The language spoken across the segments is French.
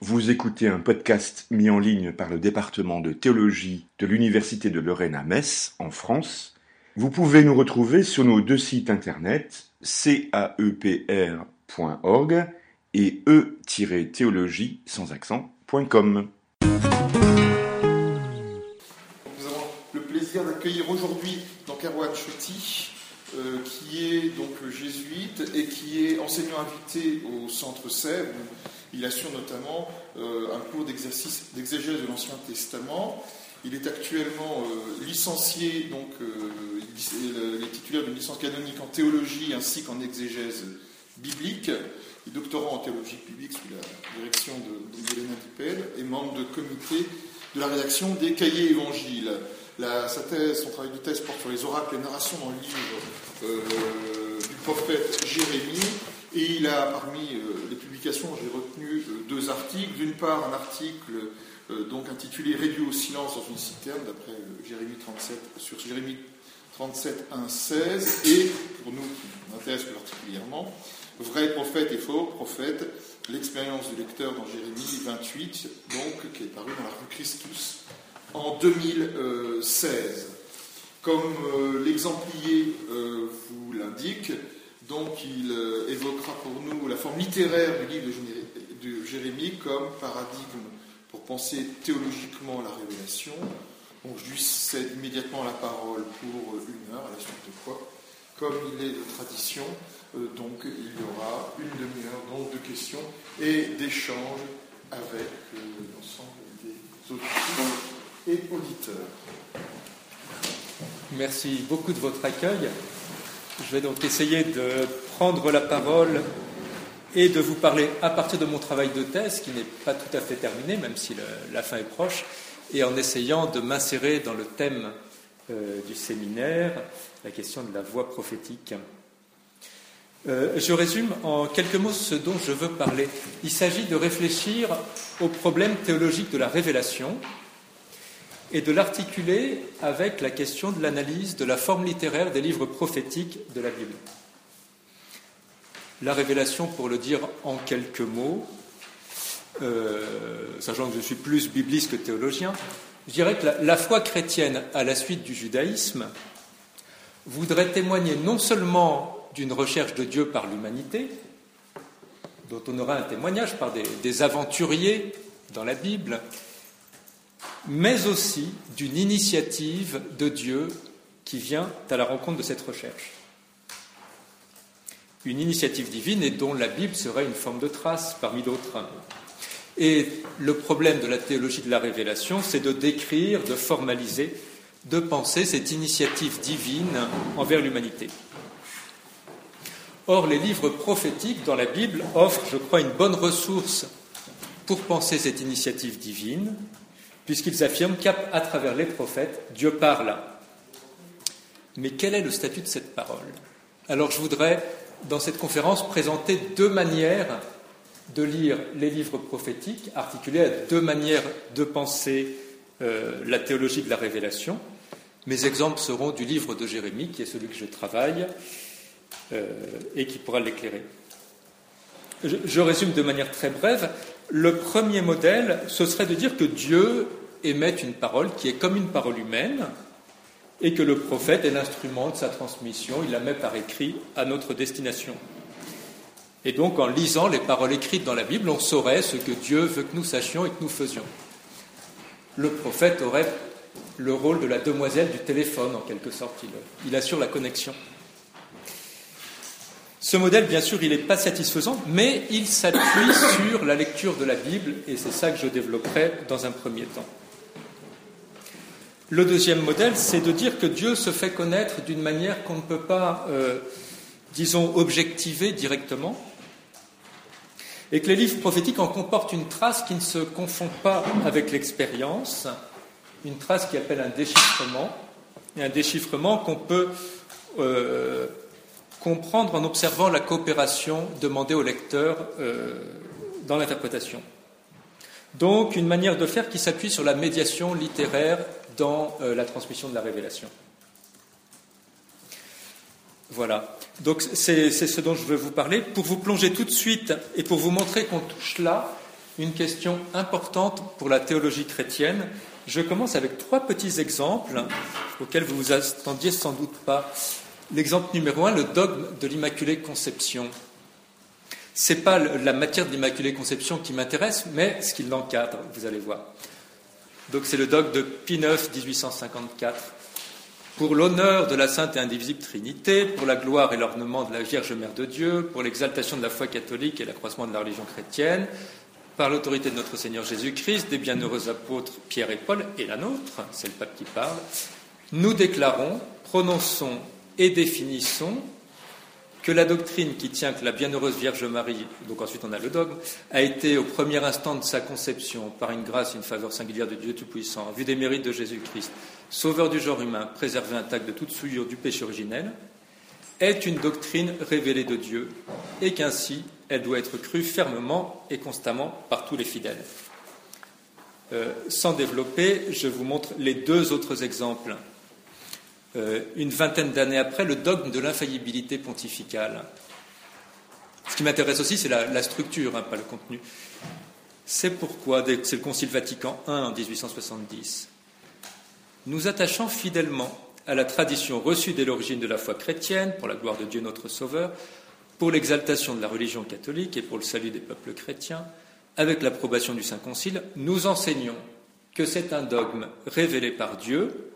Vous écoutez un podcast mis en ligne par le département de théologie de l'Université de Lorraine à Metz, en France. Vous pouvez nous retrouver sur nos deux sites internet caepr.org et e-théologie sans accent.com. Nous avons le plaisir d'accueillir aujourd'hui donc Erwan euh, qui est donc jésuite et qui est enseignant invité au Centre Sèvres. Il assure notamment euh, un cours d'exercice d'exégèse de l'Ancien Testament. Il est actuellement euh, licencié, donc il est titulaire d'une licence canonique en théologie ainsi qu'en exégèse biblique. Il est doctorant en théologie publique sous la direction de, de Dipel et membre de comité de la rédaction des cahiers évangiles. sa thèse, son travail de thèse porte sur les oracles et narrations dans le livre euh, du prophète Jérémie. Et il a, parmi euh, les publications, j'ai retenu euh, deux articles. D'une part, un article donc intitulé Réduit au silence dans une citerne, d'après Jérémie 37, sur Jérémie 37, 1, 16. Et, pour nous qui nous intéresse plus particulièrement, Vrai prophète et faux prophète, l'expérience du lecteur dans Jérémie 28, donc, qui est paru dans la rue Christus en 2016. Comme euh, l'exemplier euh, vous l'indique, donc il euh, évoquera pour nous la forme littéraire du livre de Jérémie comme paradigme pour penser théologiquement la révélation. Donc je lui cède immédiatement la parole pour une heure, à la suite de quoi, comme il est de tradition, donc il y aura une demi-heure donc, de questions et d'échanges avec l'ensemble des auditeurs et auditeurs. Merci beaucoup de votre accueil. Je vais donc essayer de prendre la parole et de vous parler à partir de mon travail de thèse, qui n'est pas tout à fait terminé, même si la fin est proche, et en essayant de m'insérer dans le thème euh, du séminaire, la question de la voix prophétique. Euh, je résume en quelques mots ce dont je veux parler. Il s'agit de réfléchir au problème théologique de la révélation, et de l'articuler avec la question de l'analyse de la forme littéraire des livres prophétiques de la Bible. La révélation, pour le dire en quelques mots, euh, sachant que je suis plus bibliste que théologien, je dirais que la, foi chrétienne à la suite du judaïsme voudrait témoigner non seulement d'une recherche de Dieu par l'humanité, dont on aura un témoignage par des aventuriers dans la Bible, mais aussi d'une initiative de Dieu qui vient à la rencontre de cette recherche. Une initiative divine et dont la Bible serait une forme de trace parmi d'autres. Et le problème de la théologie de la révélation, c'est de décrire, de formaliser, de penser cette initiative divine envers l'humanité. Or, les livres prophétiques dans la Bible offrent, je crois, une bonne ressource pour penser cette initiative divine, puisqu'ils affirment qu'à travers les prophètes, Dieu parle. Mais quel est le statut de cette parole? Alors je voudrais, dans cette conférence, présenter deux manières de lire les livres prophétiques, articulés à deux manières de penser euh, la théologie de la révélation. Mes exemples seront du livre de Jérémie, qui est celui que je travaille, euh, et qui pourra l'éclairer. je résume de manière très brève. Le premier modèle, ce serait de dire que Dieu émet une parole qui est comme une parole humaine et que le prophète est l'instrument de sa transmission, il la met par écrit à notre destination. Et donc en lisant les paroles écrites dans la Bible, on saurait ce que Dieu veut que nous sachions et que nous faisions. Le prophète aurait le rôle de la demoiselle du téléphone, en quelque sorte, il, il assure la connexion. Ce modèle, bien sûr, il n'est pas satisfaisant, mais il s'appuie sur la lecture de la Bible, et c'est ça que je développerai dans un premier temps. Le deuxième modèle, c'est de dire que Dieu se fait connaître d'une manière qu'on ne peut pas, euh, disons, objectiver directement, et que les livres prophétiques en comportent une trace qui ne se confond pas avec l'expérience, une trace qui appelle un déchiffrement, et un déchiffrement qu'on peut euh, comprendre en observant la coopération demandée au lecteur euh, dans l'interprétation. Donc une manière de faire qui s'appuie sur la médiation littéraire dans euh, la transmission de la révélation. Voilà. Donc c'est ce dont je veux vous parler. Pour vous plonger tout de suite et pour vous montrer qu'on touche là une question importante pour la théologie chrétienne. Je commence avec trois petits exemples auxquels vous vous attendiez sans doute pas. L'exemple numéro un, le dogme de l'Immaculée Conception. Ce n'est pas la matière de l'Immaculée Conception qui m'intéresse, mais ce qui l'encadre, vous allez voir. Donc c'est le dogme de Pie IX, 1854. Pour l'honneur de la Sainte et Indivisible Trinité, pour la gloire et l'ornement de la Vierge Mère de Dieu, pour l'exaltation de la foi catholique et l'accroissement de la religion chrétienne, par l'autorité de notre Seigneur Jésus-Christ, des bienheureux apôtres Pierre et Paul, et la nôtre, c'est le pape qui parle, nous déclarons, prononçons et définissons que la doctrine qui tient que la bienheureuse Vierge Marie, donc ensuite on a le dogme, a été au premier instant de sa conception, par une grâce et une faveur singulière de Dieu Tout-Puissant, vu des mérites de Jésus-Christ, sauveur du genre humain, préservé intact de toute souillure du péché originel, est une doctrine révélée de Dieu, et qu'ainsi elle doit être crue fermement et constamment par tous les fidèles. Euh, sans développer, je vous montre les deux autres exemples une vingtaine d'années après, le dogme de l'infaillibilité pontificale. Ce qui m'intéresse aussi, c'est la, structure, hein, pas le contenu. C'est pourquoi, c'est le Concile Vatican I en 1870, nous attachant fidèlement à la tradition reçue dès l'origine de la foi chrétienne, pour la gloire de Dieu notre Sauveur, pour l'exaltation de la religion catholique et pour le salut des peuples chrétiens, avec l'approbation du Saint Concile, nous enseignons que c'est un dogme révélé par Dieu,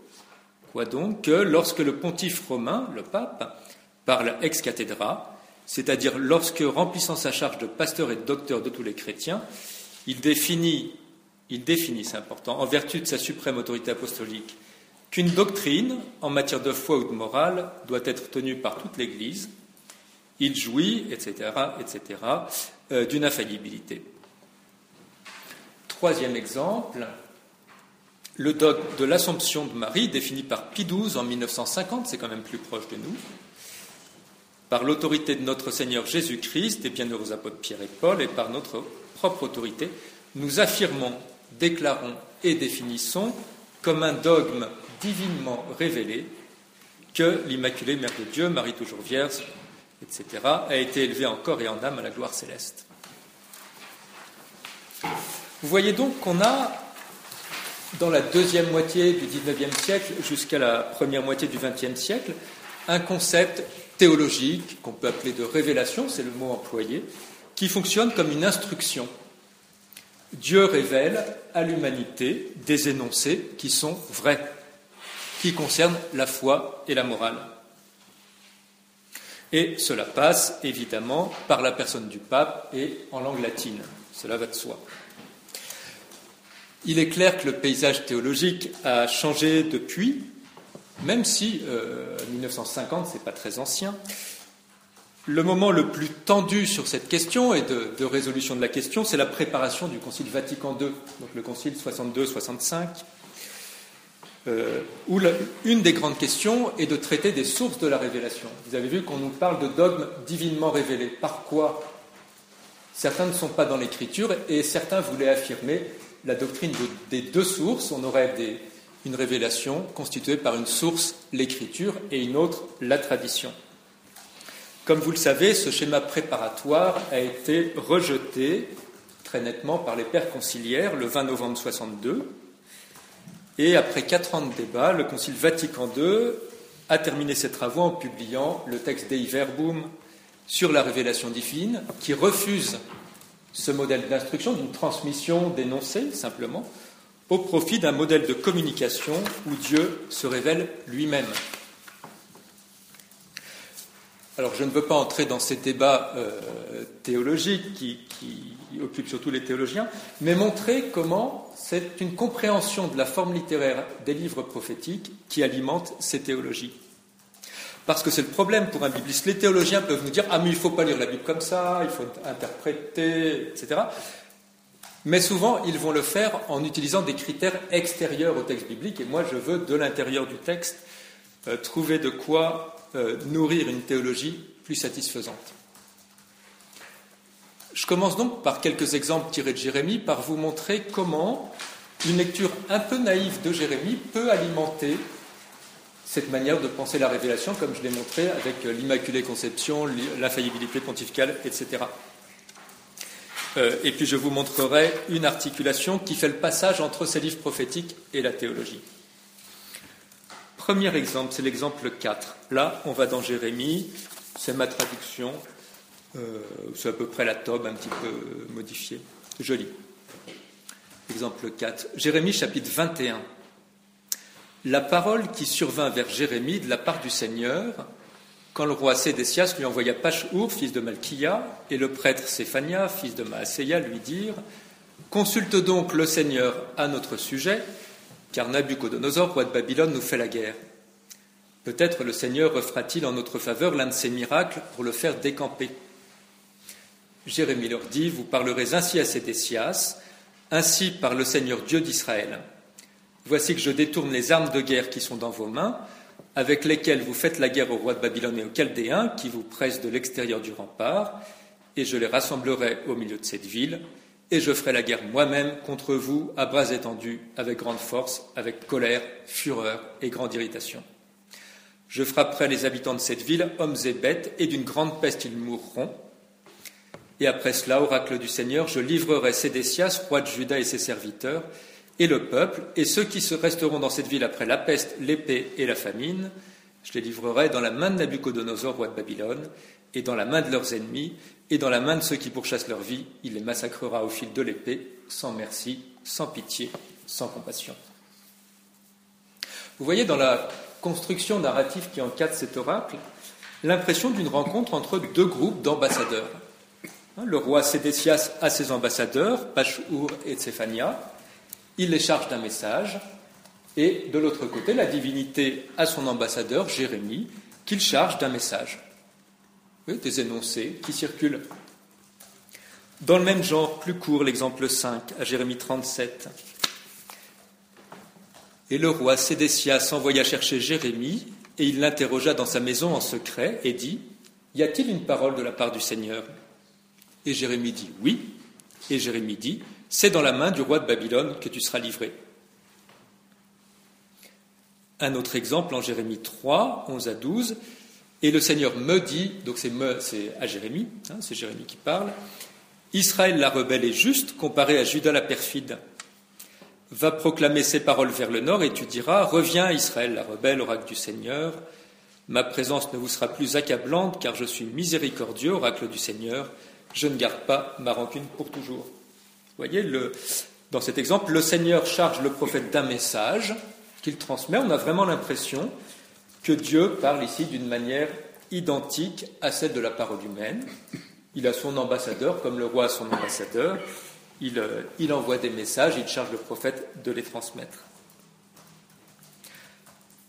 donc que lorsque le pontife romain, le pape, parle ex cathedra, c'est-à-dire lorsque, remplissant sa charge de pasteur et de docteur de tous les chrétiens, il définit, il définit, c'est important, en vertu de sa suprême autorité apostolique, qu'une doctrine en matière de foi ou de morale doit être tenue par toute l'Église, il jouit, etc., etc., euh, d'une infaillibilité. Troisième exemple, le dogme de l'Assomption de Marie, défini par Pie XII en 1950, c'est quand même plus proche de nous, par l'autorité de notre Seigneur Jésus-Christ, des bienheureux apôtres Pierre et Paul, et par notre propre autorité, nous affirmons, déclarons et définissons comme un dogme divinement révélé que l'Immaculée Mère de Dieu, Marie toujours vierge, etc., a été élevée en corps et en âme à la gloire céleste. Vous voyez donc qu'on a dans la deuxième moitié du XIXe siècle jusqu'à la première moitié du XXe siècle, un concept théologique qu'on peut appeler de révélation, c'est le mot employé, qui fonctionne comme une instruction. Dieu révèle à l'humanité des énoncés qui sont vrais, qui concernent la foi et la morale. Et cela passe évidemment par la personne du pape et en langue latine. Cela va de soi. Il est clair que le paysage théologique a changé depuis, même si euh, 1950, c'est pas très ancien. Le moment le plus tendu sur cette question et de, résolution de la question, c'est la préparation du Concile Vatican II, donc le Concile 62-65, euh, où une des grandes questions est de traiter des sources de la révélation. Vous avez vu qu'on nous parle de dogmes divinement révélés. Par quoi? Certains ne sont pas dans l'Écriture et certains voulaient affirmer la doctrine des deux sources, on aurait une révélation constituée par une source, l'écriture, et une autre, la tradition. Comme vous le savez, ce schéma préparatoire a été rejeté très nettement par les pères conciliaires le 20 novembre 62. Et après quatre ans de débat, le Concile Vatican II a terminé ses travaux en publiant le texte Dei Verbum sur la révélation divine, qui refuse ce modèle d'instruction, d'une transmission d'énoncés simplement, au profit d'un modèle de communication où Dieu se révèle lui-même. Alors je ne veux pas entrer dans ces débats euh, théologiques qui, qui, occupent surtout les théologiens, mais montrer comment c'est une compréhension de la forme littéraire des livres prophétiques qui alimente ces théologies. Parce que c'est le problème pour un bibliste. Les théologiens peuvent nous dire Ah, mais il ne faut pas lire la Bible comme ça, il faut interpréter, etc. Mais souvent, ils vont le faire en utilisant des critères extérieurs au texte biblique. Et moi, je veux, de l'intérieur du texte, euh, trouver de quoi euh, nourrir une théologie plus satisfaisante. Je commence donc par quelques exemples tirés de Jérémie, par vous montrer comment une lecture un peu naïve de Jérémie peut alimenter cette manière de penser la révélation, comme je l'ai montré avec l'Immaculée Conception, l'infaillibilité pontificale, etc. Euh, et puis je vous montrerai une articulation qui fait le passage entre ces livres prophétiques et la théologie. Premier exemple, c'est l'exemple 4. Là, on va dans Jérémie, c'est ma traduction, euh, c'est à peu près la tobe un petit peu modifiée. Joli. Exemple 4. Jérémie chapitre 21. La parole qui survint vers Jérémie de la part du Seigneur, quand le roi Sédécias lui envoya Pachhour, fils de Malchia, et le prêtre Séphania, fils de Maaséia, lui dirent Consulte donc le Seigneur à notre sujet, car Nabucodonosor, roi de Babylone, nous fait la guerre. Peut-être le Seigneur refera-t-il en notre faveur l'un de ses miracles pour le faire décamper. Jérémie leur dit Vous parlerez ainsi à Sédécias, ainsi par le Seigneur Dieu d'Israël. Voici que je détourne les armes de guerre qui sont dans vos mains avec lesquels vous faites la guerre au roi de Babylone et aux Chaldéens, qui vous pressent de l'extérieur du rempart, et je les rassemblerai au milieu de cette ville, et je ferai la guerre moi-même contre vous à bras étendus, avec grande force, avec colère, fureur et grande irritation. Je frapperai les habitants de cette ville, hommes et bêtes, et d'une grande peste ils mourront. Et après cela, oracle du Seigneur, je livrerai Sédécias, roi de Juda et ses serviteurs, et le peuple, et ceux qui se resteront dans cette ville après la peste, l'épée et la famine, je les livrerai dans la main de Nabucodonosor, roi de Babylone, et dans la main de leurs ennemis, et dans la main de ceux qui pourchassent leur vie, il les massacrera au fil de l'épée, sans merci, sans pitié, sans compassion. Vous voyez dans la construction narrative qui encadre cet oracle l'impression d'une rencontre entre deux groupes d'ambassadeurs. Hein, le roi Sédécias a ses ambassadeurs, Pachhour et Tsephania, il les charge d'un message, et de l'autre côté, la divinité a son ambassadeur, Jérémie, qu'il charge d'un message. des énoncés qui circulent. Dans le même genre, plus court, l'exemple 5, à Jérémie 37. Et le roi Sédécias envoya chercher Jérémie, et il l'interrogea dans sa maison en secret, et dit Y a-t-il une parole de la part du Seigneur? Et Jérémie dit Oui. Et Jérémie dit c'est dans la main du roi de Babylone que tu seras livré. Un autre exemple en Jérémie 3, 11 à 12. Et le Seigneur me dit, donc c'est à Jérémie, hein, c'est Jérémie qui parle, Israël la rebelle est juste comparé à Judas la perfide. Va proclamer ses paroles vers le nord et tu diras Reviens Israël la rebelle, oracle du Seigneur. Ma présence ne vous sera plus accablante car je suis miséricordieux, oracle du Seigneur. Je ne garde pas ma rancune pour toujours. Voyez, dans cet exemple, le Seigneur charge le prophète d'un message qu'il transmet. On a vraiment l'impression que Dieu parle ici d'une manière identique à celle de la parole humaine. Il a son ambassadeur, comme le roi a son ambassadeur. Il, euh, envoie des messages, il charge le prophète de les transmettre.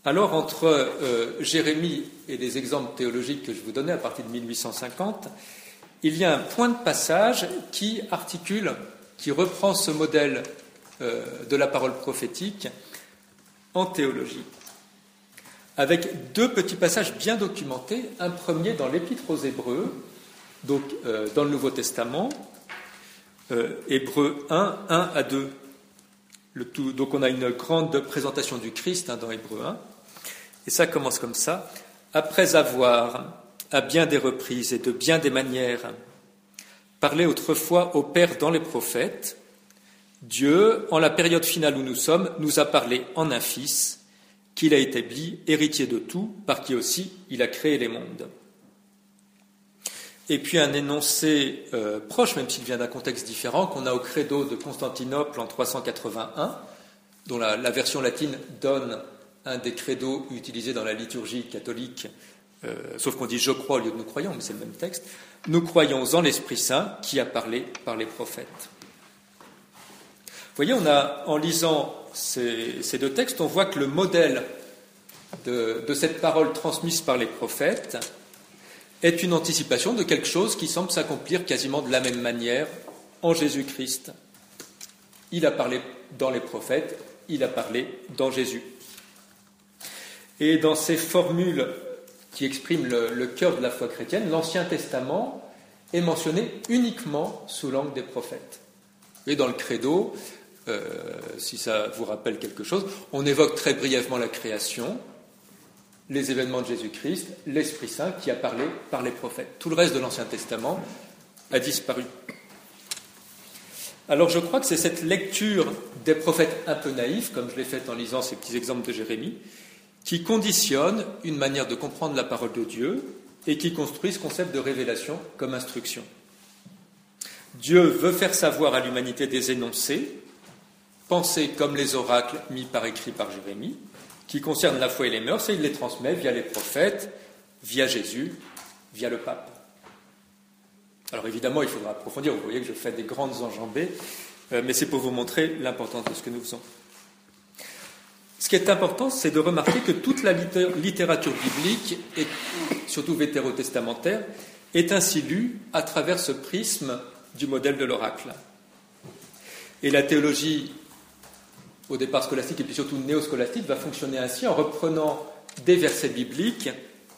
Alors, entre euh, Jérémie et les exemples théologiques que je vous donnais à partir de 1850, il y a un point de passage qui articule qui reprend ce modèle euh, de la parole prophétique en théologie, avec deux petits passages bien documentés. Un premier dans l'Épître aux Hébreux, donc euh, dans le Nouveau Testament, euh, Hébreux 1, 1 à 2. Le tout, donc on a une grande présentation du Christ hein, dans Hébreux 1, et ça commence comme ça. Après avoir, à bien des reprises et de bien des manières, parlait autrefois au Père dans les prophètes, Dieu, en la période finale où nous sommes, nous a parlé en un Fils, qu'il a établi héritier de tout, par qui aussi il a créé les mondes. Et puis un énoncé euh, proche, même s'il vient d'un contexte différent, qu'on a au credo de Constantinople en 381, dont la, version latine donne un des credos utilisés dans la liturgie catholique, euh, sauf qu'on dit je crois au lieu de nous croyons, mais c'est le même texte. Nous croyons en l'Esprit Saint qui a parlé par les prophètes. Vous voyez, on a, en lisant ces, deux textes, on voit que le modèle de, de, cette parole transmise par les prophètes est une anticipation de quelque chose qui semble s'accomplir quasiment de la même manière en Jésus-Christ. Il a parlé dans les prophètes, il a parlé dans Jésus. Et dans ces formules qui exprime le, cœur de la foi chrétienne, l'Ancien Testament est mentionné uniquement sous l'angle des prophètes. Et dans le credo, euh, si ça vous rappelle quelque chose, on évoque très brièvement la création, les événements de Jésus-Christ, l'Esprit Saint qui a parlé par les prophètes. Tout le reste de l'Ancien Testament a disparu. Alors je crois que c'est cette lecture des prophètes un peu naïfs, comme je l'ai fait en lisant ces petits exemples de Jérémie, qui conditionne une manière de comprendre la parole de Dieu et qui construit ce concept de révélation comme instruction. Dieu veut faire savoir à l'humanité des énoncés, pensés comme les oracles mis par écrit par Jérémie, qui concernent la foi et les mœurs, et il les transmet via les prophètes, via Jésus, via le pape. Alors évidemment, il faudra approfondir, vous voyez que je fais des grandes enjambées, euh, mais c'est pour vous montrer l'importance de ce que nous faisons. Ce qui est important, c'est de remarquer que toute la littérature biblique, et surtout vétérotestamentaire, est ainsi lue à travers ce prisme du modèle de l'oracle. Et la théologie, au départ scolastique et puis surtout néoscolastique, va fonctionner ainsi en reprenant des versets bibliques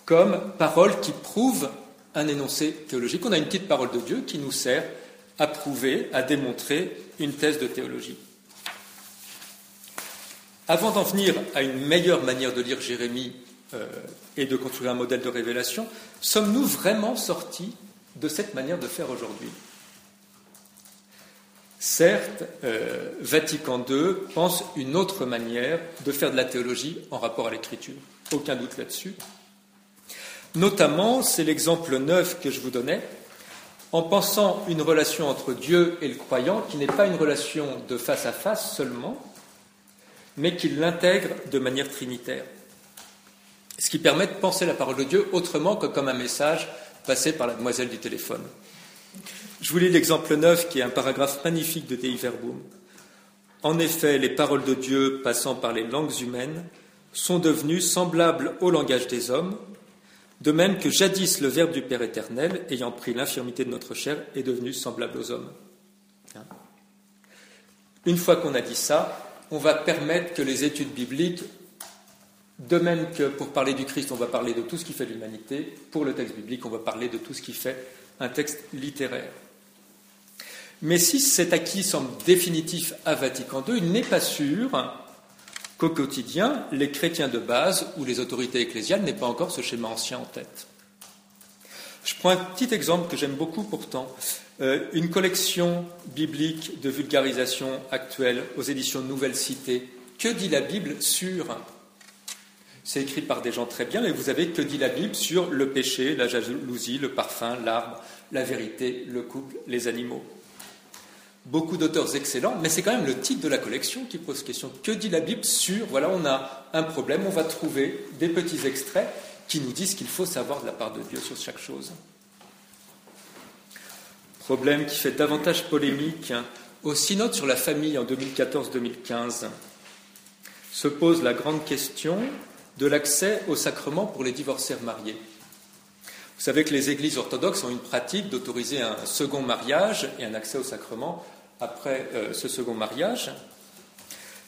comme paroles qui prouvent un énoncé théologique. On a une petite parole de Dieu qui nous sert à prouver, à démontrer une thèse de théologie. Avant d'en venir à une meilleure manière de lire Jérémie euh, et de construire un modèle de révélation, sommes-nous vraiment sortis de cette manière de faire aujourd'hui? Certes, euh, Vatican II pense une autre manière de faire de la théologie en rapport à l'écriture. Aucun doute là-dessus. Notamment, c'est l'exemple neuf que je vous donnais, en pensant une relation entre Dieu et le croyant qui n'est pas une relation de face à face seulement, mais qui l'intègre de manière trinitaire. Ce qui permet de penser la parole de Dieu autrement que comme un message passé par la demoiselle du téléphone. Je vous lis l'exemple neuf qui est un paragraphe magnifique de Dei Verbum. En effet, les paroles de Dieu passant par les langues humaines sont devenues semblables au langage des hommes, de même que jadis le Verbe du Père éternel, ayant pris l'infirmité de notre chair, est devenu semblable aux hommes. Hein Une fois qu'on a dit ça, on va permettre que les études bibliques, de même que pour parler du Christ, on va parler de tout ce qui fait l'humanité, pour le texte biblique, on va parler de tout ce qui fait un texte littéraire. Mais si cet acquis semble définitif à Vatican II, il n'est pas sûr qu'au quotidien, les chrétiens de base ou les autorités ecclésiales n'aient pas encore ce schéma ancien en tête. Je prends un petit exemple que j'aime beaucoup pourtant. Euh, une collection biblique de vulgarisation actuelle aux éditions Nouvelle Cité. Que dit la Bible sur C'est écrit par des gens très bien, mais vous avez que dit la Bible sur le péché, la jalousie, le parfum, l'arbre, la vérité, le couple, les animaux? Beaucoup d'auteurs excellents, mais c'est quand même le titre de la collection qui pose question. Que dit la Bible sur, voilà, on a un problème, on va trouver des petits extraits qui nous disent qu'il faut savoir de la part de Dieu sur chaque chose. Problème qui fait davantage polémique. Au synode sur la famille en 2014-2015 se pose la grande question de l'accès au sacrement pour les divorcés mariés. Vous savez que les églises orthodoxes ont une pratique d'autoriser un second mariage et un accès au sacrement après euh, ce second mariage.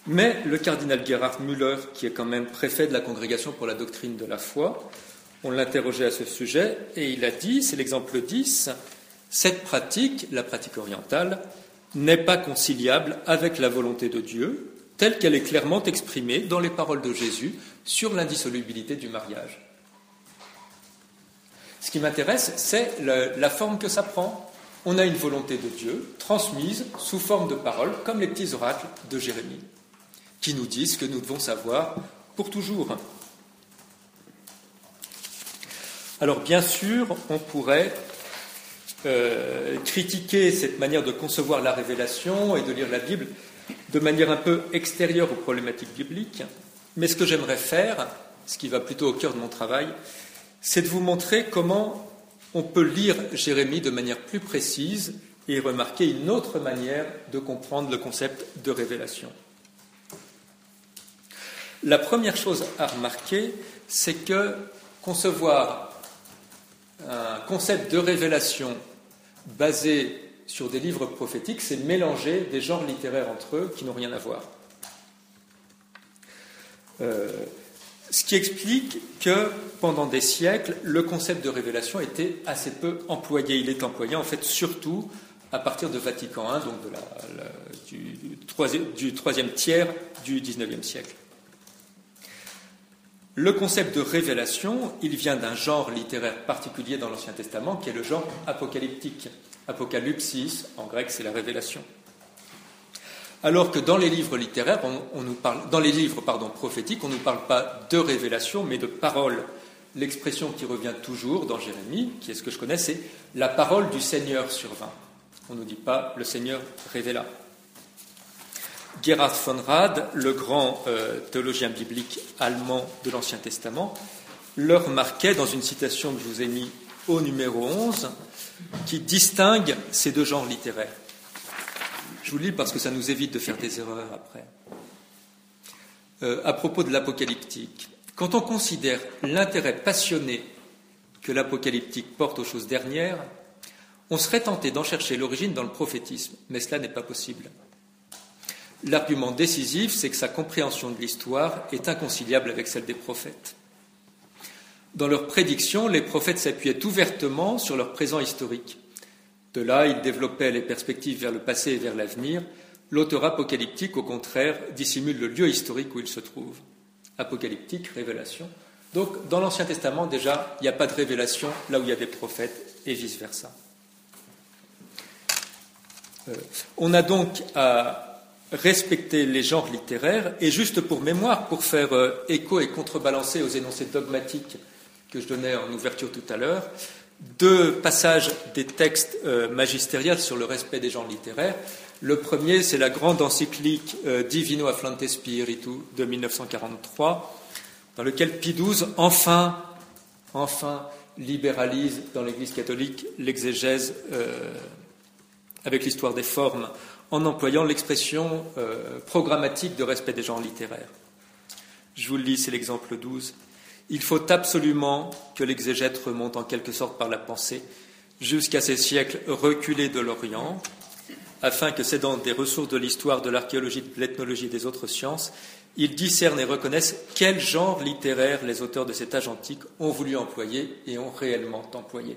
Mais le cardinal Gerhard Müller, qui est quand même préfet de la Congrégation pour la doctrine de la foi, on l'interrogeait à ce sujet et il a dit, c'est l'exemple 10, cette pratique, la pratique orientale, n'est pas conciliable avec la volonté de Dieu, telle qu'elle est clairement exprimée dans les paroles de Jésus sur l'indissolubilité du mariage. Ce qui m'intéresse, c'est la forme que ça prend. On a une volonté de Dieu transmise sous forme de paroles, comme les petits oracles de Jérémie, qui nous disent que nous devons savoir pour toujours. Alors bien sûr, on pourrait euh, critiquer cette manière de concevoir la révélation et de lire la Bible de manière un peu extérieure aux problématiques bibliques, mais ce que j'aimerais faire, ce qui va plutôt au cœur de mon travail, c'est de vous montrer comment on peut lire Jérémie de manière plus précise et remarquer une autre manière de comprendre le concept de révélation. La première chose à remarquer, c'est que concevoir un concept de révélation basé sur des livres prophétiques, c'est mélanger des genres littéraires entre eux qui n'ont rien à voir. Euh, ce qui explique que pendant des siècles, le concept de révélation était assez peu employé. Il est employé en fait surtout à partir de Vatican I, donc du, troisième, tiers du XIXe siècle. Le concept de révélation, il vient d'un genre littéraire particulier dans l'Ancien Testament, qui est le genre apocalyptique. Apocalypsis, en grec, c'est la révélation. Alors que dans les livres littéraires, dans les livres pardon, prophétiques, on ne nous parle pas de révélation, mais de parole. L'expression qui revient toujours dans Jérémie, qui est ce que je connais, c'est la parole du Seigneur survint. On ne nous dit pas le Seigneur révéla. Gerhard von Rad, le grand euh, théologien biblique allemand de l'Ancien Testament, le remarquait dans une citation que je vous ai mise au numéro 11, qui distingue ces deux genres littéraires. Je vous lis parce que ça nous évite de faire des erreurs après. Euh, à propos de l'apocalyptique, quand on considère l'intérêt passionné que l'apocalyptique porte aux choses dernières, on serait tenté d'en chercher l'origine dans le prophétisme, mais cela n'est pas possible. L'argument décisif, c'est que sa compréhension de l'histoire est inconciliable avec celle des prophètes. Dans leurs prédictions, les prophètes s'appuyaient ouvertement sur leur présent historique. De là, ils développaient les perspectives vers le passé et vers l'avenir. L'auteur apocalyptique, au contraire, dissimule le lieu historique où il se trouve. Apocalyptique, révélation. Donc, dans l'Ancien Testament, déjà, il n'y a pas de révélation là où il y a des prophètes, et vice-versa. Euh, on a donc à respecter les genres littéraires, et juste pour mémoire, pour faire euh, écho et contrebalancer aux énoncés dogmatiques que je donnais en ouverture tout à l'heure, deux passages des textes euh, magistériels sur le respect des genres littéraires. Le premier, c'est la grande encyclique euh, Divino Afflante Spiritu de 1943, dans lequel Pie XII enfin, enfin libéralise dans l'Église catholique l'exégèse avec l'histoire des formes en employant l'expression euh, programmatique de respect des genres littéraires. Je vous le lis, c'est l'exemple 12. Il faut absolument que l'exégète remonte en quelque sorte par la pensée jusqu'à ces siècles reculés de l'Orient, afin que, cédant des ressources de l'histoire, de l'archéologie, de l'ethnologie et des autres sciences, il discerne et reconnaisse quel genre littéraire les auteurs de cet âge antique ont voulu employer et ont réellement employé.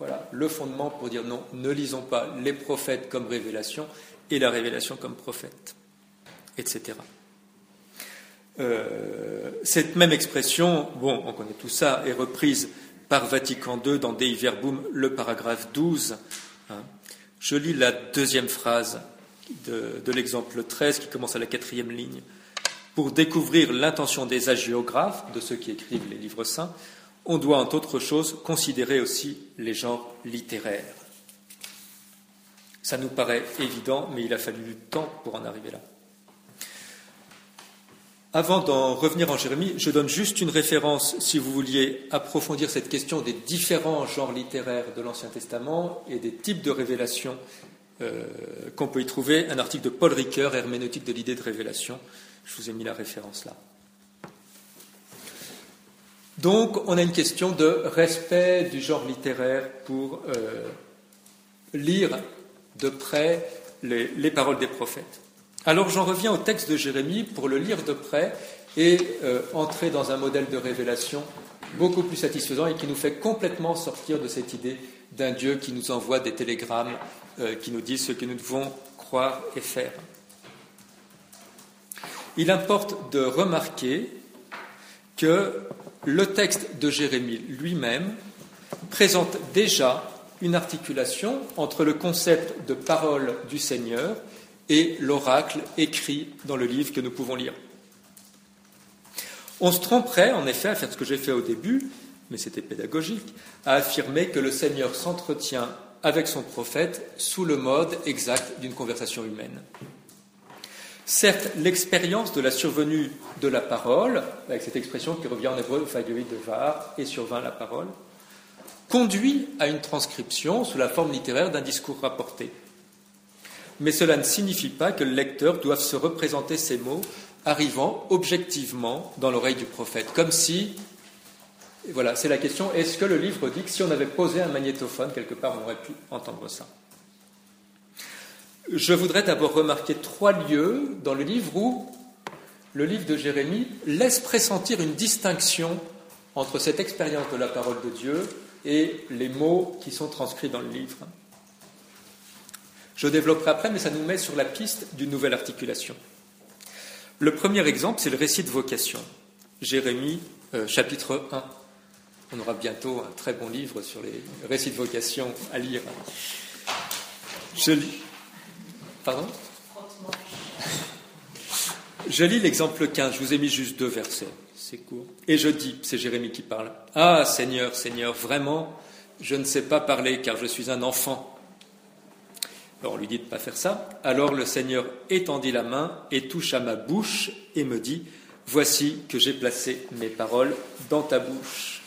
Voilà le fondement pour dire non, ne lisons pas les prophètes comme révélation et la révélation comme prophète, etc. Euh, cette même expression, bon, on connaît tout ça, est reprise par Vatican II dans Dei Verbum, le paragraphe 12. Hein. Je lis la deuxième phrase de, de l'exemple 13 qui commence à la quatrième ligne. Pour découvrir l'intention des agiographes, de ceux qui écrivent les livres saints, on doit, entre autres choses, considérer aussi les genres littéraires. Ça nous paraît évident, mais il a fallu du temps pour en arriver là. Avant d'en revenir en Jérémie, je donne juste une référence, si vous vouliez approfondir cette question des différents genres littéraires de l'Ancien Testament et des types de révélations euh, qu'on peut y trouver, un article de Paul Ricoeur, Herméneutique de l'idée de révélation. Je vous ai mis la référence là. Donc, on a une question de respect du genre littéraire pour euh, lire de près les, paroles des prophètes. Alors, j'en reviens au texte de Jérémie pour le lire de près et euh, entrer dans un modèle de révélation beaucoup plus satisfaisant et qui nous fait complètement sortir de cette idée d'un Dieu qui nous envoie des télégrammes euh, qui nous disent ce que nous devons croire et faire. Il importe de remarquer que le texte de Jérémie lui-même présente déjà une articulation entre le concept de parole du Seigneur et l'oracle écrit dans le livre que nous pouvons lire. On se tromperait en effet à faire ce que j'ai fait au début, mais c'était pédagogique, à affirmer que le Seigneur s'entretient avec son prophète sous le mode exact d'une conversation humaine. Certes, l'expérience de la survenue de la parole, avec cette expression qui revient en hébreu, de var, et survint la parole, conduit à une transcription sous la forme littéraire d'un discours rapporté. Mais cela ne signifie pas que le lecteur doive se représenter ces mots arrivant objectivement dans l'oreille du prophète, comme si, voilà, c'est la question, est-ce que le livre dit que si on avait posé un magnétophone quelque part, on aurait pu entendre ça? Je voudrais d'abord remarquer trois lieux dans le livre où le livre de Jérémie laisse pressentir une distinction entre cette expérience de la parole de Dieu et les mots qui sont transcrits dans le livre. Je développerai après, mais ça nous met sur la piste d'une nouvelle articulation. Le premier exemple, c'est le récit de vocation. Jérémie, euh, chapitre 1. On aura bientôt un très bon livre sur les récits de vocation à lire. Je lis. Pardon Je lis l'exemple 15, je vous ai mis juste deux versets, c'est court. Et je dis, c'est Jérémie qui parle, Ah Seigneur, Seigneur, vraiment, je ne sais pas parler car je suis un enfant. Alors on lui dit de ne pas faire ça. Alors le Seigneur étendit la main et touche à ma bouche et me dit, Voici que j'ai placé mes paroles dans ta bouche.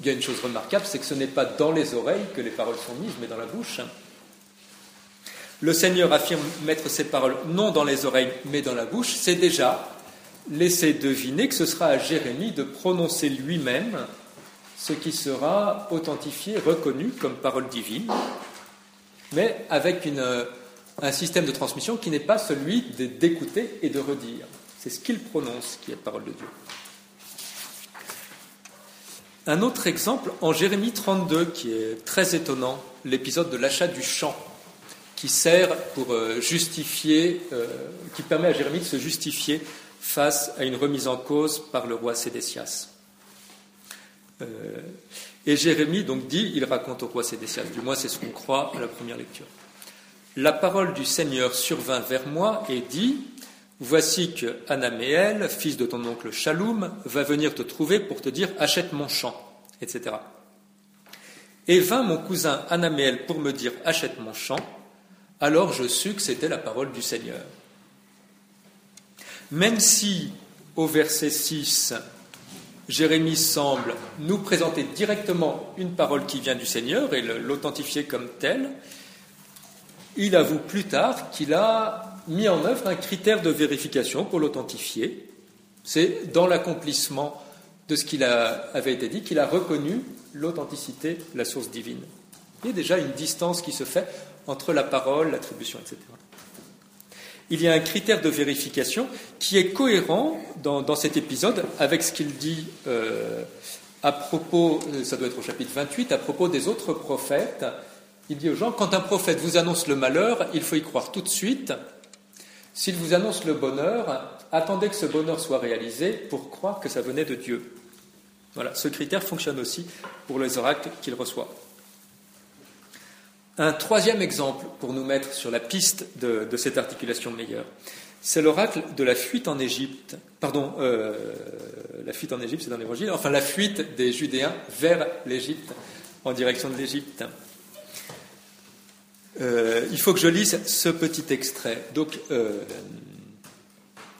Il y a une chose remarquable, c'est que ce n'est pas dans les oreilles que les paroles sont mises, mais dans la bouche. Le Seigneur affirme mettre ses paroles non dans les oreilles, mais dans la bouche. C'est déjà laisser deviner que ce sera à Jérémie de prononcer lui-même ce qui sera authentifié, reconnu comme parole divine, mais avec un système de transmission qui n'est pas celui d'écouter et de redire. C'est ce qu'il prononce qui est parole de Dieu. Un autre exemple en Jérémie 32 qui est très étonnant, l'épisode de l'achat du champ qui sert pour euh, justifier, euh, qui permet à Jérémie de se justifier face à une remise en cause par le roi Sédécias. Euh, et Jérémie donc dit, il raconte au roi Sédécias, du moins c'est ce qu'on croit à la première lecture. La parole du Seigneur survint vers moi et dit Voici que Anaméel, fils de ton oncle Shaloum, va venir te trouver pour te dire Achète mon champ, etc. Et vint mon cousin Anaméel pour me dire Achète mon champ. Alors je sus que c'était la parole du Seigneur. Même si, au verset 6, Jérémie semble nous présenter directement une parole qui vient du Seigneur et l'authentifier comme telle, il avoue plus tard qu'il a mis en œuvre un critère de vérification pour l'authentifier. C'est dans l'accomplissement de ce qu'il avait été dit qu'il a reconnu l'authenticité, la source divine. Il y a déjà une distance qui se fait entre la parole, l'attribution, etc. Il y a un critère de vérification qui est cohérent dans, cet épisode avec ce qu'il dit euh, à propos, ça doit être au chapitre 28, à propos des autres prophètes il dit aux gens, quand un prophète vous annonce le malheur, il faut y croire tout de suite. S'il vous annonce le bonheur, attendez que ce bonheur soit réalisé pour croire que ça venait de Dieu. Voilà, ce critère fonctionne aussi pour les oracles qu'il reçoit. Un troisième exemple pour nous mettre sur la piste de, cette articulation meilleure, c'est l'oracle de la fuite en Égypte. Pardon, euh, la fuite en Égypte, c'est dans l'Évangile. Enfin, la fuite des Judéens vers l'Égypte, en direction de l'Égypte. Euh, il faut que je lise ce petit extrait. Donc, euh,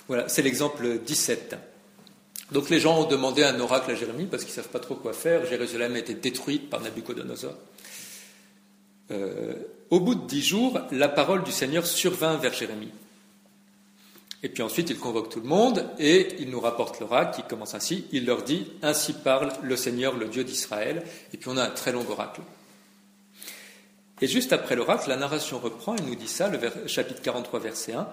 voilà, c'est l'exemple 17. Donc, les gens ont demandé un oracle à Jérémie parce qu'ils ne savent pas trop quoi faire. Jérusalem a été détruite par Nabucodonosor. Euh, au bout de dix jours, la parole du Seigneur survint vers Jérémie. Et puis ensuite, il convoque tout le monde et il nous rapporte l'oracle qui commence ainsi. Il leur dit Ainsi parle le Seigneur, le Dieu d'Israël. Et puis on a un très long oracle. Et juste après l'oracle, la narration reprend et nous dit ça, le chapitre 43, verset 1.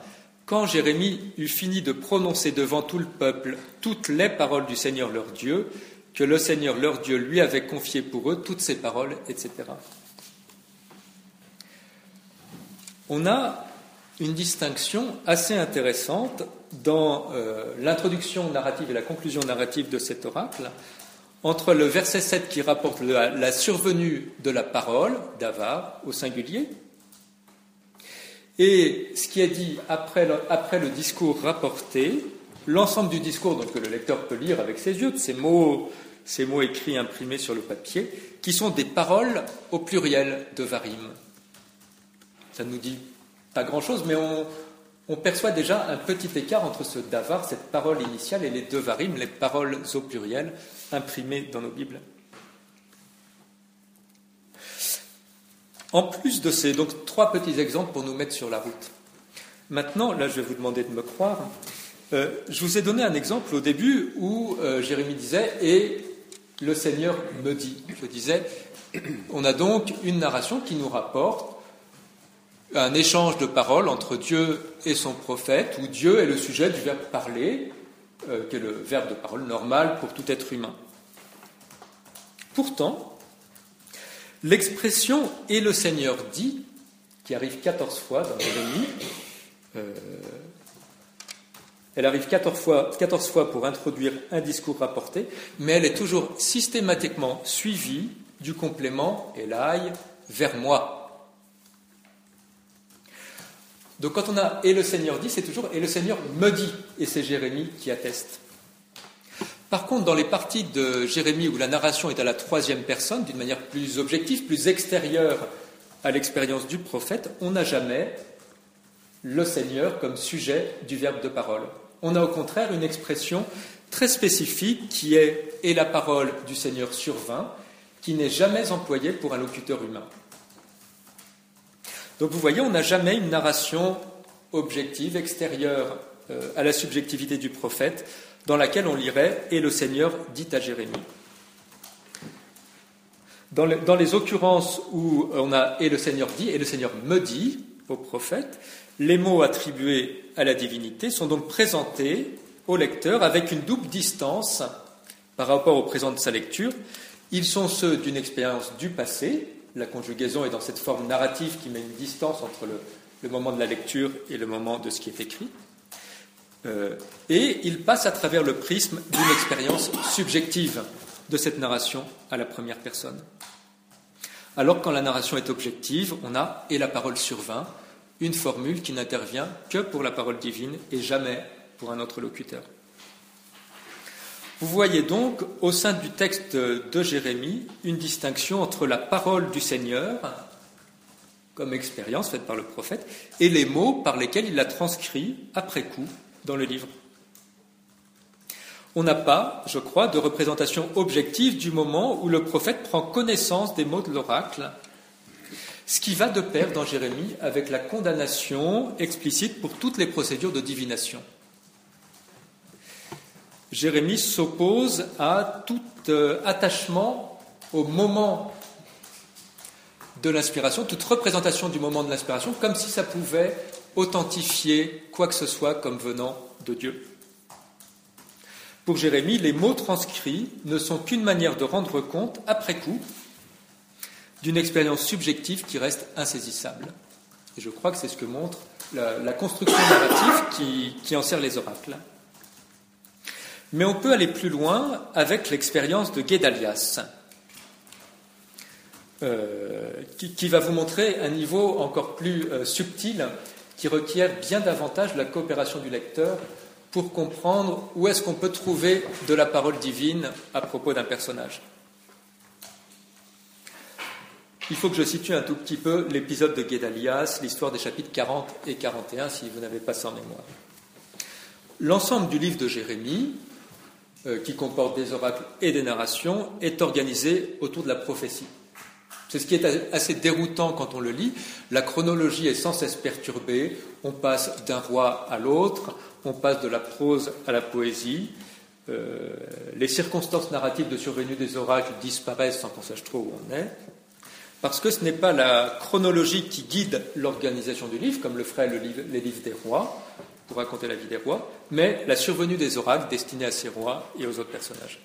Quand Jérémie eut fini de prononcer devant tout le peuple toutes les paroles du Seigneur leur Dieu, que le Seigneur leur Dieu lui avait confié pour eux, toutes ces paroles, etc. On a une distinction assez intéressante dans euh, l'introduction narrative et la conclusion narrative de cet oracle entre le verset 7 qui rapporte la, survenue de la parole d'Avar au singulier et ce qui est dit après le, discours rapporté, l'ensemble du discours que le lecteur peut lire avec ses yeux, de ces mots, ces mots écrits imprimés sur le papier, qui sont des paroles au pluriel de Varim. Ça ne nous dit pas grand-chose, mais on, on perçoit déjà un petit écart entre ce davar, cette parole initiale, et les deux varim, les paroles au pluriel, imprimées dans nos Bibles. En plus de ces donc trois petits exemples pour nous mettre sur la route. Maintenant, là, je vais vous demander de me croire. Euh, je vous ai donné un exemple au début où euh, Jérémie disait et le Seigneur me dit. Je disais, on a donc une narration qui nous rapporte un échange de paroles entre Dieu et son prophète, où Dieu est le sujet du verbe parler, euh, qui est le verbe de parole normal pour tout être humain. Pourtant, l'expression et le Seigneur dit, qui arrive 14 fois dans Jérémie, euh, elle arrive 14 fois, 14 fois pour introduire un discours rapporté, mais elle est toujours systématiquement suivie du complément Elai vers moi Donc quand on a et le Seigneur dit, c'est toujours et le Seigneur me dit, et c'est Jérémie qui atteste. Par contre, dans les parties de Jérémie où la narration est à la troisième personne, d'une manière plus objective, plus extérieure à l'expérience du prophète, on n'a jamais le Seigneur comme sujet du verbe de parole. On a au contraire une expression très spécifique qui est et la parole du Seigneur survint, qui n'est jamais employée pour un locuteur humain. Donc vous voyez, on n'a jamais une narration objective, extérieure euh, à la subjectivité du prophète, dans laquelle on lirait Et le Seigneur dit à Jérémie. Dans les, dans les occurrences où on a Et le Seigneur dit, et le Seigneur me dit au prophète, les mots attribués à la divinité sont donc présentés au lecteur avec une double distance par rapport au présent de sa lecture. Ils sont ceux d'une expérience du passé, la conjugaison est dans cette forme narrative qui met une distance entre le, moment de la lecture et le moment de ce qui est écrit. Euh, et il passe à travers le prisme d'une expérience subjective de cette narration à la première personne. Alors quand la narration est objective, on a et la parole survint, une formule qui n'intervient que pour la parole divine et jamais pour un autre locuteur. Vous voyez donc au sein du texte de Jérémie une distinction entre la parole du Seigneur, comme expérience faite par le prophète, et les mots par lesquels il l'a transcrit après coup dans le livre. On n'a pas, je crois, de représentation objective du moment où le prophète prend connaissance des mots de l'oracle, ce qui va de pair dans Jérémie avec la condamnation explicite pour toutes les procédures de divination. Jérémie s'oppose à tout euh, attachement au moment de l'inspiration, toute représentation du moment de l'inspiration, comme si ça pouvait authentifier quoi que ce soit comme venant de Dieu. Pour Jérémie, les mots transcrits ne sont qu'une manière de rendre compte, après coup, d'une expérience subjective qui reste insaisissable. Et je crois que c'est ce que montre la, construction narrative qui, en sert les oracles. Mais on peut aller plus loin avec l'expérience de Guédalias, euh, qui, va vous montrer un niveau encore plus euh, subtil qui requiert bien davantage la coopération du lecteur pour comprendre où est-ce qu'on peut trouver de la parole divine à propos d'un personnage. Il faut que je situe un tout petit peu l'épisode de Guédalias, l'histoire des chapitres 40 et 41, si vous n'avez pas ça en mémoire. L'ensemble du livre de Jérémie, qui comporte des oracles et des narrations, est organisé autour de la prophétie. C'est ce qui est assez déroutant quand on le lit. La chronologie est sans cesse perturbée. On passe d'un roi à l'autre, on passe de la prose à la poésie. Euh, les circonstances narratives de survenue des oracles disparaissent sans qu'on sache trop où on est. Parce que ce n'est pas la chronologie qui guide l'organisation du livre, comme le ferait les livres des rois, pour raconter la vie des rois, mais la survenue des oracles destinés à ces rois et aux autres personnages.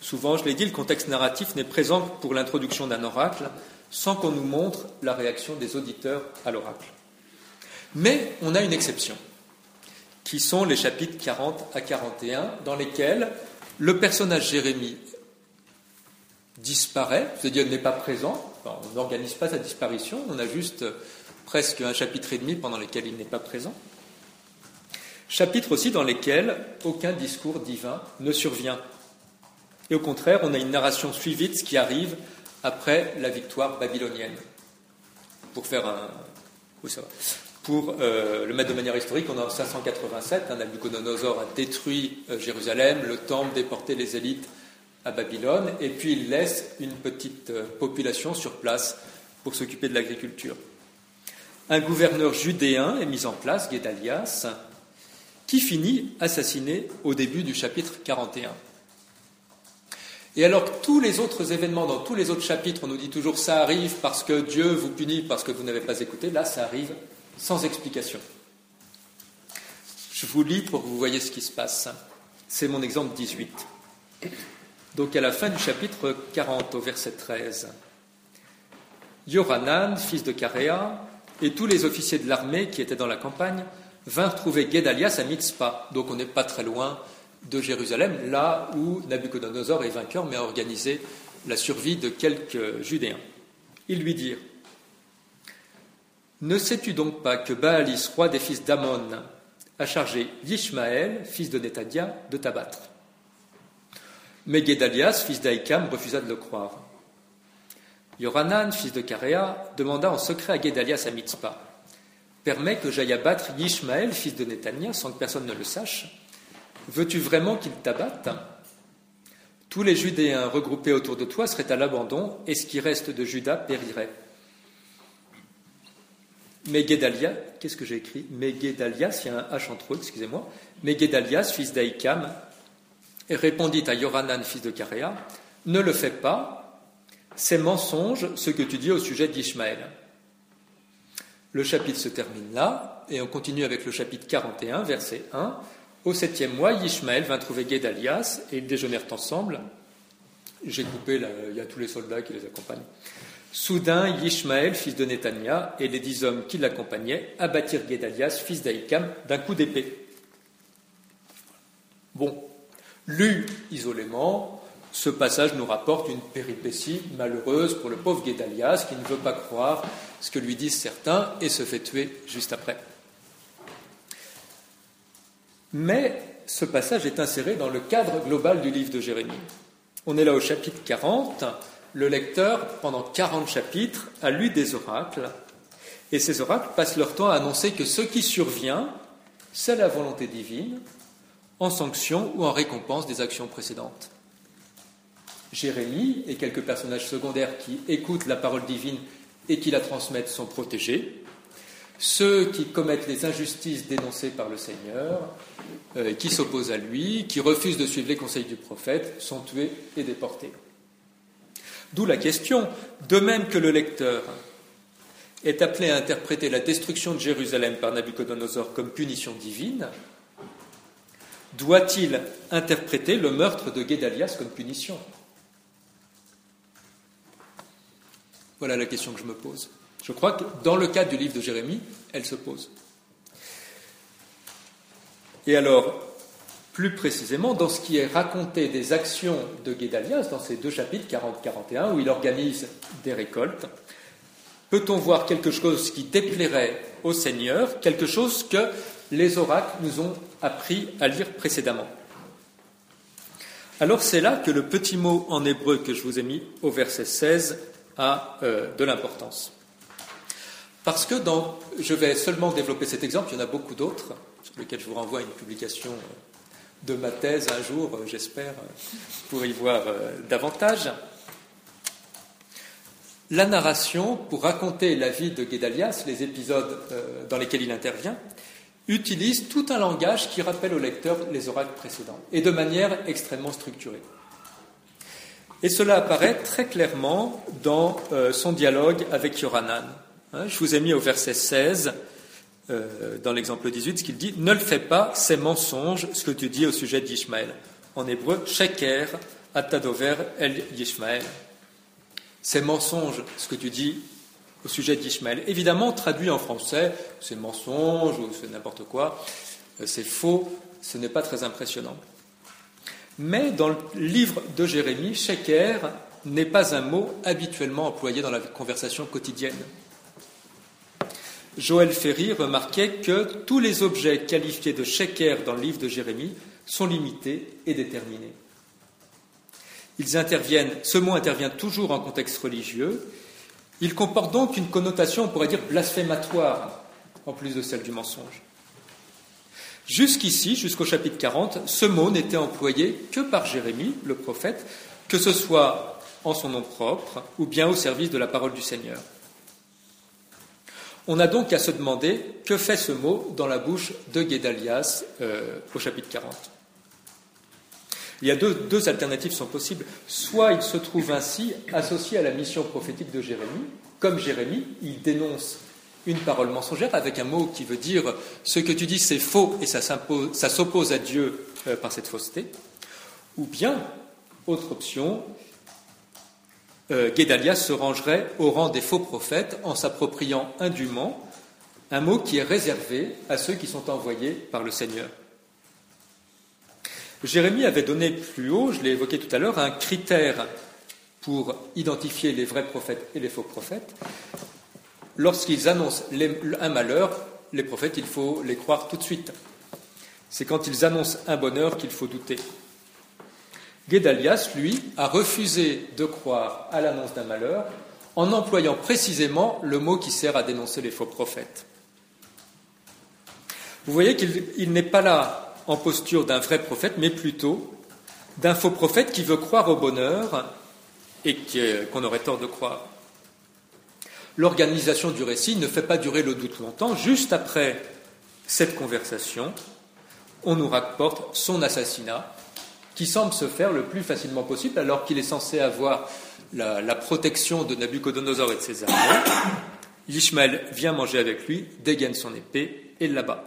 Souvent, je l'ai dit, le contexte narratif n'est présent pour l'introduction d'un oracle sans qu'on nous montre la réaction des auditeurs à l'oracle. Mais on a une exception, qui sont les chapitres 40 à 41, dans lesquels le personnage Jérémie disparaît, c'est-à-dire n'est pas présent, on n'organise pas sa disparition, on a juste presque un chapitre et demi pendant lequel il n'est pas présent. Chapitres aussi dans lesquels aucun discours divin ne survient. Et au contraire, on a une narration suivie de ce qui arrive après la victoire babylonienne. Pour faire un. Pour euh, le mettre de manière historique, on a en 587, un Nabucodonosor a détruit euh, Jérusalem, le temple, déporté les élites à Babylone, et puis il laisse une petite euh, population sur place pour s'occuper de l'agriculture. Un gouverneur judéen est mis en place, Guédalias, qui finit assassiné au début du chapitre 41. Et alors que tous les autres événements, dans tous les autres chapitres, on nous dit toujours ça arrive parce que Dieu vous punit parce que vous n'avez pas écouté, là ça arrive sans explication. Je vous lis pour que vous voyez ce qui se passe. C'est mon exemple 18. Donc à la fin du chapitre 40, au verset 13, Yoranan, fils de Caréa, et tous les officiers de l'armée qui étaient dans la campagne vinrent trouver Guédalias à Mitzpah. Donc on n'est pas très loin de Jérusalem, là où Nabucodonosor est vainqueur, mais a organisé la survie de quelques Judéens. Ils lui dirent Ne sais-tu donc pas que Baalis, roi des fils d'Amon, a chargé Yishmaël, fils de Nethadia, de t'abattre? Mais Guédalias, fils d'Aïkam, refusa de le croire. Yoranan, fils de Karéa, demanda en secret à Guédalias à Mitzpah Permets que j'aille abattre Yishmaël, fils de Netania, sans que personne ne le sache. Veux-tu vraiment qu'il t'abatte? Tous les Judéens regroupés autour de toi seraient à l'abandon, et ce qui reste de Juda périrait. Mais qu'est-ce que j'ai écrit? Mais il y a un H entre eux, excusez-moi. Mais fils d'Aïkam, répondit à Yoranan, fils de Karéa Ne le fais pas, c'est mensonge ce que tu dis au sujet d'Ishmaël. Le chapitre se termine là, et on continue avec le chapitre 41, verset 1. Au septième mois, Ishmaël vint trouver Guédalias, et ils déjeunèrent ensemble. J'ai coupé, il y a tous les soldats qui les accompagnent. Soudain, Ishmaël, fils de Netania, et les dix hommes qui l'accompagnaient abattirent Guédalias, fils d'Aïkam, d'un coup d'épée. Bon, lu isolément, ce passage nous rapporte une péripétie malheureuse pour le pauvre Guédalias qui ne veut pas croire ce que lui disent certains et se fait tuer juste après. Mais ce passage est inséré dans le cadre global du livre de Jérémie. On est là au chapitre 40. Le lecteur, pendant 40 chapitres, a lu des oracles. Et ces oracles passent leur temps à annoncer que ce qui survient, c'est la volonté divine, en sanction ou en récompense des actions précédentes. Jérémie et quelques personnages secondaires qui écoutent la parole divine et qui la transmettent sont protégés. Ceux qui commettent les injustices dénoncées par le Seigneur, euh, qui s'opposent à lui, qui refusent de suivre les conseils du prophète, sont tués et déportés. D'où la question, de même que le lecteur est appelé à interpréter la destruction de Jérusalem par Nabucodonosor comme punition divine, doit-il interpréter le meurtre de Guédalias comme punition? Voilà la question que je me pose. Je crois que dans le cadre du livre de Jérémie, elle se pose. Et alors, plus précisément, dans ce qui est raconté des actions de Guédalias, dans ces deux chapitres, 40-41, où il organise des récoltes, peut-on voir quelque chose qui déplairait au Seigneur, quelque chose que les oracles nous ont appris à lire précédemment? Alors c'est là que le petit mot en hébreu que je vous ai mis au verset 16 a euh, de l'importance. Parce que dans, je vais seulement développer cet exemple, il y en a beaucoup d'autres, sur lesquels je vous renvoie à une publication euh, de ma thèse un jour, euh, j'espère, pour y voir davantage. La narration, pour raconter la vie de Guédalias, les épisodes dans lesquels il intervient, utilise tout un langage qui rappelle au lecteur les oracles précédents, et de manière extrêmement structurée. Et cela apparaît très clairement dans euh, son dialogue avec Yoranan. Hein, je vous ai mis au verset 16, euh, dans l'exemple 18, ce qu'il dit Ne le fais pas, c'est mensonge ce que tu dis au sujet d'Ishmaël. En hébreu, Sheker, Atadover, El Yishmael. C'est mensonge ce que tu dis au sujet d'Ishmaël. Évidemment, traduit en français, c'est mensonge ou c'est n'importe quoi, euh, c'est faux, ce n'est pas très impressionnant. Mais dans le livre de Jérémie, sheker n'est pas un mot habituellement employé dans la conversation quotidienne. Joël Ferry remarquait que tous les objets qualifiés de sheker dans le livre de Jérémie sont limités et déterminés. Ce mot intervient toujours en contexte religieux. Il comporte donc une connotation, on pourrait dire, blasphématoire, en plus de celle du mensonge. Jusqu'ici, jusqu'au chapitre 40, ce mot n'était employé que par Jérémie, le prophète, que ce soit en son nom propre ou bien au service de la parole du Seigneur. On a donc à se demander que fait ce mot dans la bouche de Guédalias euh, au chapitre 40. Il y a deux, deux, alternatives sont possibles. Soit il se trouve ainsi associé à la mission prophétique de Jérémie, comme Jérémie, il dénonce une parole mensongère avec un mot qui veut dire ce que tu dis c'est faux et ça s'oppose à Dieu euh, par cette fausseté. Ou bien, autre option, euh, se rangerait au rang des faux prophètes en s'appropriant indûment un mot qui est réservé à ceux qui sont envoyés par le Seigneur. Jérémie avait donné plus haut, je l'ai évoqué tout à l'heure, un critère pour identifier les vrais prophètes et les faux prophètes lorsqu'ils annoncent un malheur, les prophètes, il faut les croire tout de suite. C'est quand ils annoncent un bonheur qu'il faut douter. Guédalias, lui, a refusé de croire à l'annonce d'un malheur en employant précisément le mot qui sert à dénoncer les faux prophètes. Vous voyez qu'il n'est pas là en posture d'un vrai prophète, mais plutôt d'un faux prophète qui veut croire au bonheur et qu'on aurait tort de croire. L'organisation du récit ne fait pas durer le doute longtemps. Juste après cette conversation, on nous rapporte son assassinat, qui semble se faire le plus facilement possible, alors qu'il est censé avoir la, protection de Nabucodonosor et de ses armées. Ishmael vient manger avec lui, dégaine son épée et l'abat.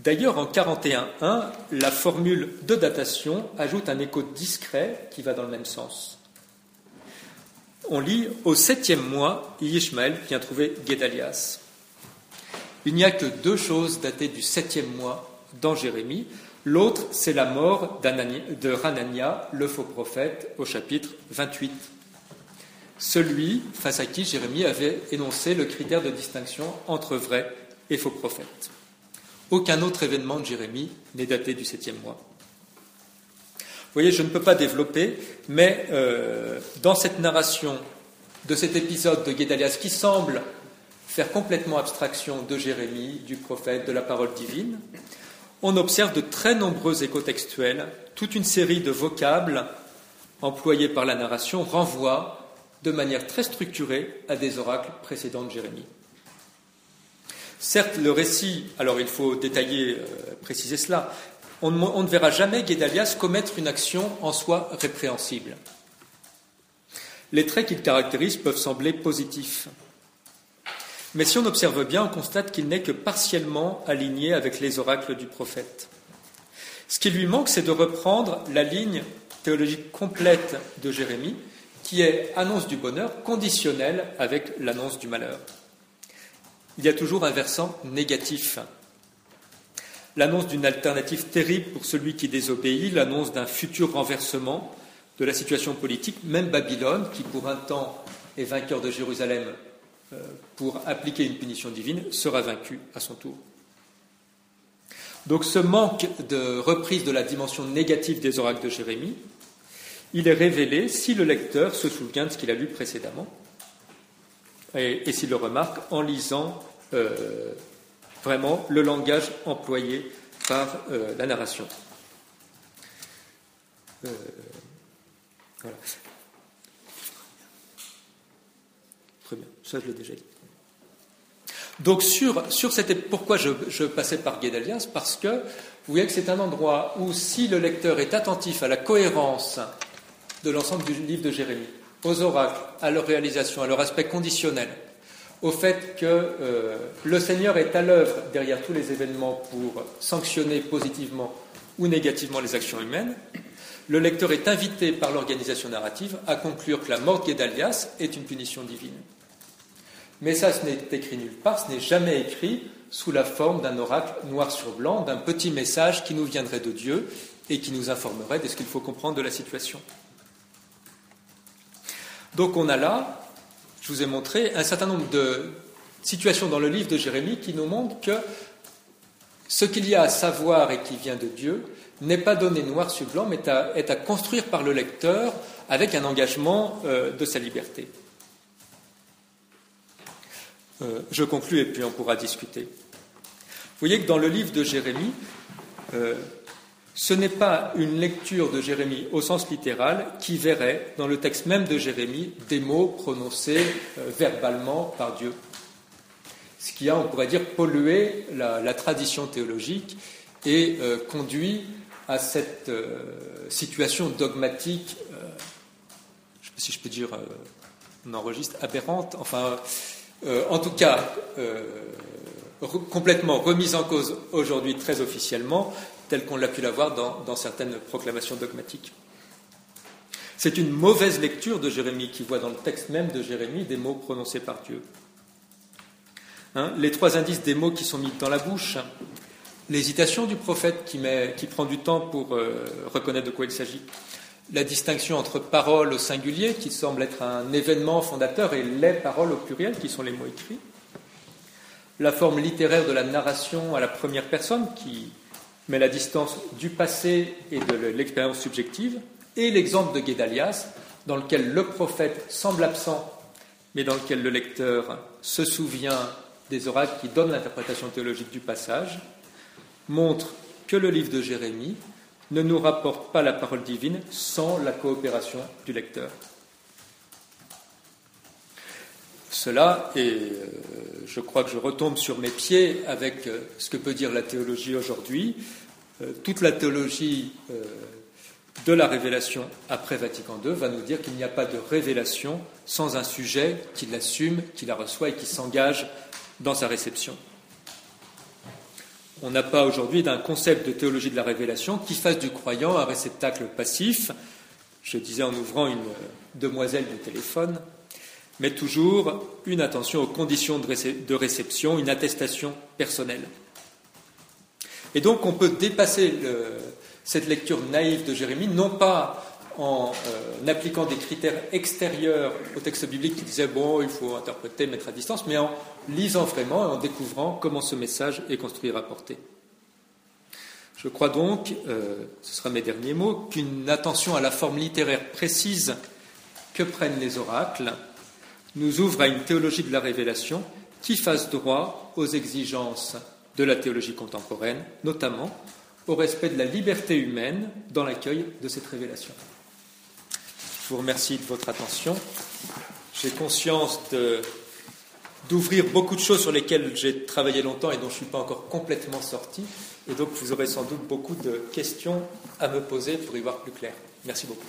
D'ailleurs, en 41.1, la formule de datation ajoute un écho discret qui va dans le même sens. On lit Au septième mois, Ishmael vient trouver Guédalias. Il n'y a que deux choses datées du septième mois dans Jérémie. L'autre, c'est la mort de Ranania, le faux prophète, au chapitre 28. Celui face à qui Jérémie avait énoncé le critère de distinction entre vrai et faux prophète. Aucun autre événement de Jérémie n'est daté du septième mois. Vous voyez, je ne peux pas développer, mais euh, dans cette narration de cet épisode de Guédalias qui semble faire complètement abstraction de Jérémie, du prophète, de la parole divine, on observe de très nombreux échos textuels, toute une série de vocables employés par la narration renvoient de manière très structurée à des oracles précédents de Jérémie. Certes, le récit, alors il faut détailler, euh, préciser cela, on, ne verra jamais Guédalias commettre une action en soi répréhensible. Les traits qu'il caractérise peuvent sembler positifs. Mais si on observe bien, on constate qu'il n'est que partiellement aligné avec les oracles du prophète. Ce qui lui manque, c'est de reprendre la ligne théologique complète de Jérémie, qui est annonce du bonheur conditionnelle avec l'annonce du malheur. Il y a toujours un versant négatif. L'annonce d'une alternative terrible pour celui qui désobéit, l'annonce d'un futur renversement de la situation politique, même Babylone, qui pour un temps est vainqueur de Jérusalem, euh, pour appliquer une punition divine, sera vaincu à son tour. Donc ce manque de reprise de la dimension négative des oracles de Jérémie, il est révélé si le lecteur se souvient de ce qu'il a lu précédemment et, s'il le remarque en lisant euh, vraiment le langage employé par euh, la narration. voilà. Très bien, ça je l'ai déjà dit. Donc sur, sur cette, pourquoi je, passais par Guédalias Parce que vous voyez que c'est un endroit où si le lecteur est attentif à la cohérence de l'ensemble du livre de Jérémie, aux oracles, à leur réalisation, à leur aspect conditionnel, au fait que euh, le Seigneur est à l'œuvre derrière tous les événements pour sanctionner positivement ou négativement les actions humaines, le lecteur est invité par l'organisation narrative à conclure que la mort de Guédalias est une punition divine. Mais ça, ce n'est écrit nulle part, ce n'est jamais écrit sous la forme d'un oracle noir sur blanc, d'un petit message qui nous viendrait de Dieu et qui nous informerait de ce qu'il faut comprendre de la situation. Donc on a là, je vous ai montré, un certain nombre de situations dans le livre de Jérémie qui nous montrent que ce qu'il y a à savoir et qui vient de Dieu n'est pas donné noir sur blanc, mais est à construire par le lecteur avec un engagement euh, de sa liberté. Euh, je conclus et puis on pourra discuter. Vous voyez que dans le livre de Jérémie, euh, ce n'est pas une lecture de Jérémie au sens littéral qui verrait dans le texte même de Jérémie des mots prononcés euh, verbalement par Dieu. Ce qui a, on pourrait dire, pollué la, tradition théologique et conduit à cette situation dogmatique, je si je peux dire, on enregistre, aberrante, enfin, euh, en tout cas euh, complètement remise en cause aujourd'hui très officiellement, telle qu'on l'a pu la voir dans, certaines proclamations dogmatiques. C'est une mauvaise lecture de Jérémie qui voit dans le texte même de Jérémie des mots prononcés par Dieu. Hein, les trois indices des mots qui sont mis dans la bouche, l'hésitation du prophète qui, prend du temps pour euh, reconnaître de quoi il s'agit, la distinction entre paroles au singulier, qui semble être un événement fondateur, et les paroles au pluriel, qui sont les mots écrits, la forme littéraire de la narration à la première personne, qui met la distance du passé et de l'expérience subjective, et l'exemple de Guédalias, dans lequel le prophète semble absent, mais dans lequel le lecteur se souvient des oracles qui donnent l'interprétation théologique du passage, montre que le livre de Jérémie ne nous rapporte pas la parole divine sans la coopération du lecteur. Cela, et euh, je crois que je retombe sur mes pieds avec euh, ce que peut dire la théologie aujourd'hui, euh, toute la théologie de la révélation après Vatican II va nous dire qu'il n'y a pas de révélation sans un sujet qui l'assume, qui la reçoit et qui s'engage dans sa réception. On n'a pas aujourd'hui d'un concept de théologie de la révélation qui fasse du croyant un réceptacle passif. Je disais en ouvrant une demoiselle du téléphone, mais toujours une attention aux conditions de réception, une attestation personnelle. Et donc on peut dépasser cette lecture naïve de Jérémie, non pas en euh, appliquant des critères extérieurs au texte biblique qui disait bon, il faut interpréter, mettre à distance, mais en lisant vraiment et en découvrant comment ce message est construit et rapporté. Je crois donc, euh, ce sera mes derniers mots, qu'une attention à la forme littéraire précise que prennent les oracles nous ouvre à une théologie de la révélation qui fasse droit aux exigences de la théologie contemporaine, notamment au respect de la liberté humaine dans l'accueil de cette révélation. Je vous remercie de votre attention. J'ai conscience d'ouvrir beaucoup de choses sur lesquelles j'ai travaillé longtemps et dont je ne suis pas encore complètement sorti. Et donc, vous aurez sans doute beaucoup de questions à me poser pour y voir plus clair. Merci beaucoup.